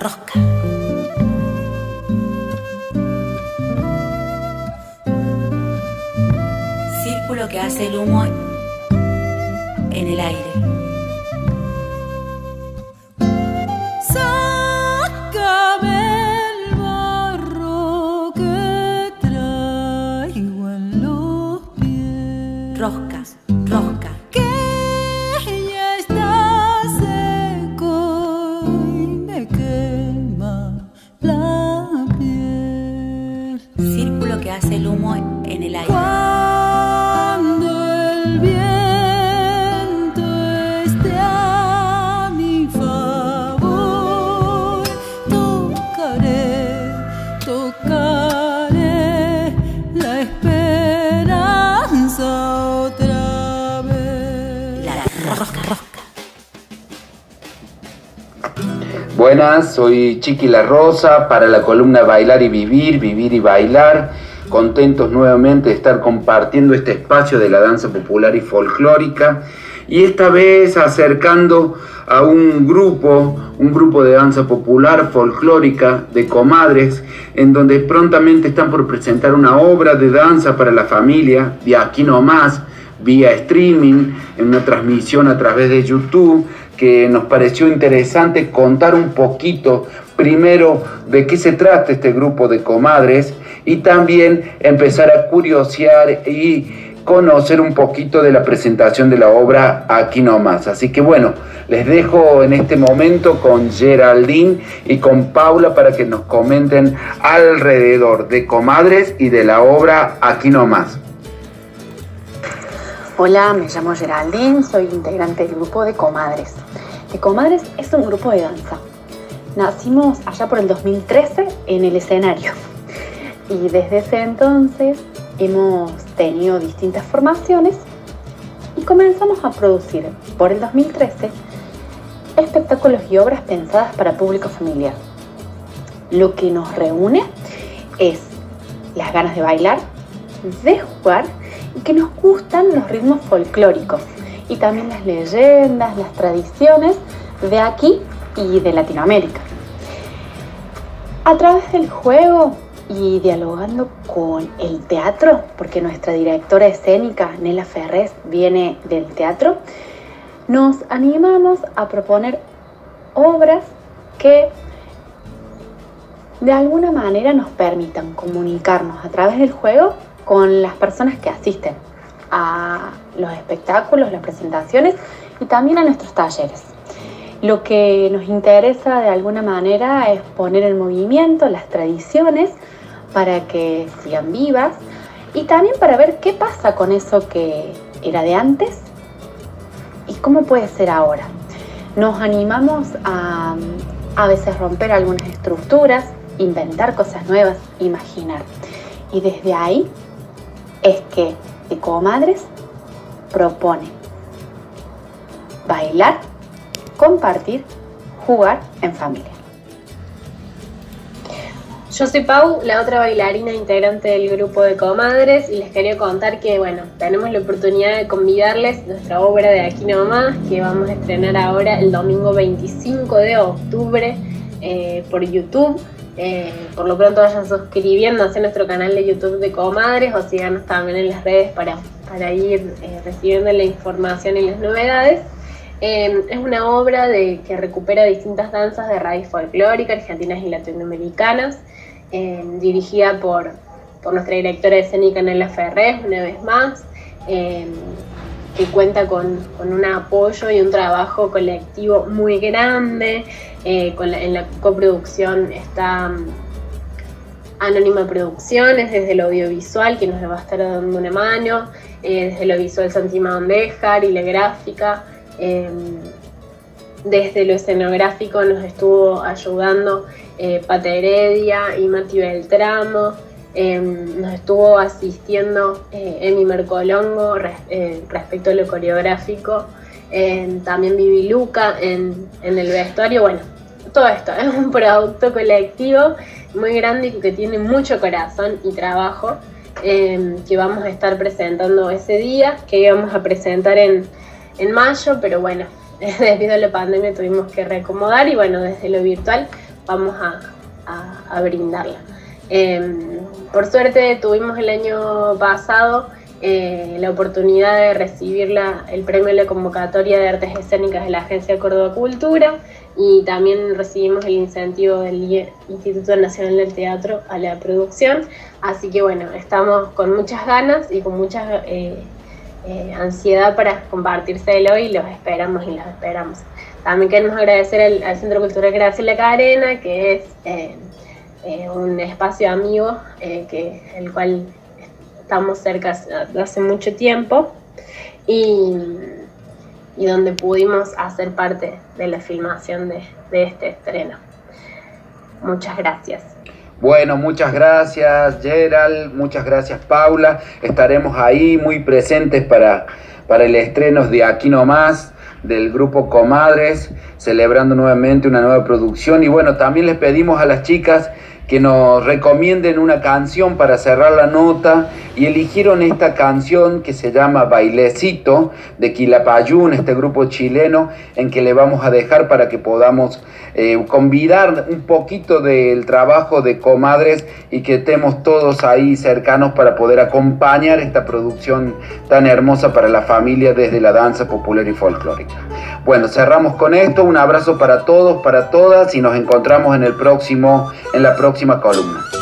La. Círculo que hace el humo en el aire. Buenas, soy Chiqui La Rosa para la columna Bailar y Vivir, Vivir y Bailar. Contentos nuevamente de estar compartiendo este espacio de la danza popular y folclórica y esta vez acercando a un grupo, un grupo de danza popular folclórica de comadres, en donde prontamente están por presentar una obra de danza para la familia, de aquí nomás, vía streaming, en una transmisión a través de YouTube, que nos pareció interesante contar un poquito primero de qué se trata este grupo de comadres y también empezar a curiosear y conocer un poquito de la presentación de la obra aquí nomás. Así que bueno, les dejo en este momento con Geraldine y con Paula para que nos comenten alrededor de comadres y de la obra aquí nomás. Hola, me llamo Geraldine, soy integrante del grupo de Comadres. Comadres es un grupo de danza. Nacimos allá por el 2013 en el escenario y desde ese entonces hemos tenido distintas formaciones y comenzamos a producir por el 2013 espectáculos y obras pensadas para público familiar. Lo que nos reúne es las ganas de bailar, de jugar y que nos gustan los ritmos folclóricos y también las leyendas, las tradiciones de aquí y de Latinoamérica. A través del juego y dialogando con el teatro, porque nuestra directora escénica, Nela Ferrés, viene del teatro, nos animamos a proponer obras que de alguna manera nos permitan comunicarnos a través del juego con las personas que asisten a los espectáculos, las presentaciones y también a nuestros talleres. Lo que nos interesa de alguna manera es poner en movimiento las tradiciones para que sigan vivas y también para ver qué pasa con eso que era de antes y cómo puede ser ahora. Nos animamos a a veces romper algunas estructuras, inventar cosas nuevas, imaginar. Y desde ahí es que Ecomadres propone bailar, compartir, jugar en familia. Yo soy Pau, la otra bailarina integrante del grupo de comadres, y les quería contar que, bueno, tenemos la oportunidad de convidarles nuestra obra de Aquí Nomás, que vamos a estrenar ahora el domingo 25 de octubre eh, por YouTube. Eh, por lo pronto vayan suscribiéndose a nuestro canal de YouTube de Comadres o síganos también en las redes para, para ir eh, recibiendo la información y las novedades. Eh, es una obra de, que recupera distintas danzas de raíz folclórica, argentinas y latinoamericanas, eh, dirigida por, nuestra directora escénica Nela Ferrés, una vez más, eh, que cuenta con, un apoyo y un trabajo colectivo muy grande. eh, en la coproducción está Anónima Producciones, desde lo audiovisual, que nos va a estar dando una mano, eh, desde lo visual Santima Ondejar y la gráfica. Eh, desde lo escenográfico nos estuvo ayudando eh, Heredia y Mati Beltramo. eh, nos estuvo asistiendo eh, Emi Mercolongo eh, respecto a lo coreográfico. eh, también Vivi Luca en, el vestuario. Bueno, todo esto es un producto colectivo muy grande y que tiene mucho corazón y trabajo eh, que vamos a estar presentando ese día, que íbamos a presentar en, en mayo, pero bueno, debido a la pandemia tuvimos que reacomodar y bueno, desde lo virtual vamos a, a, brindarla. Em, por suerte tuvimos el año pasado eh, la oportunidad de recibir el premio de la convocatoria de artes escénicas de la Agencia Córdoba Cultura y también recibimos el incentivo del Instituto Nacional del Teatro a la producción. Así que bueno, estamos con muchas ganas y con mucha eh, eh, ansiedad para compartírselo y los esperamos y los esperamos. También queremos agradecer al, Centro Cultural Graciela Carena, que es un espacio amigo, que, el cual estamos cerca hace mucho tiempo y, y, donde pudimos hacer parte de la filmación de, de este estreno. Muchas gracias. Bueno, muchas gracias Gerald, muchas gracias Paula. Estaremos ahí muy presentes para, para el estreno de Aquí No Más del grupo Comadres, celebrando nuevamente una nueva producción. Y bueno, también les pedimos a las chicas que nos recomienden una canción para cerrar la nota y eligieron esta canción que se llama Bailecito de Quilapayún, este grupo chileno, en que le vamos a dejar para que podamos eh, convidar un poquito del trabajo de comadres y que estemos todos ahí cercanos para poder acompañar esta producción tan hermosa para la familia desde la danza popular y folclórica. Bueno, cerramos con esto, un abrazo para todos, para todas y nos encontramos en el próximo, en la próxima columna.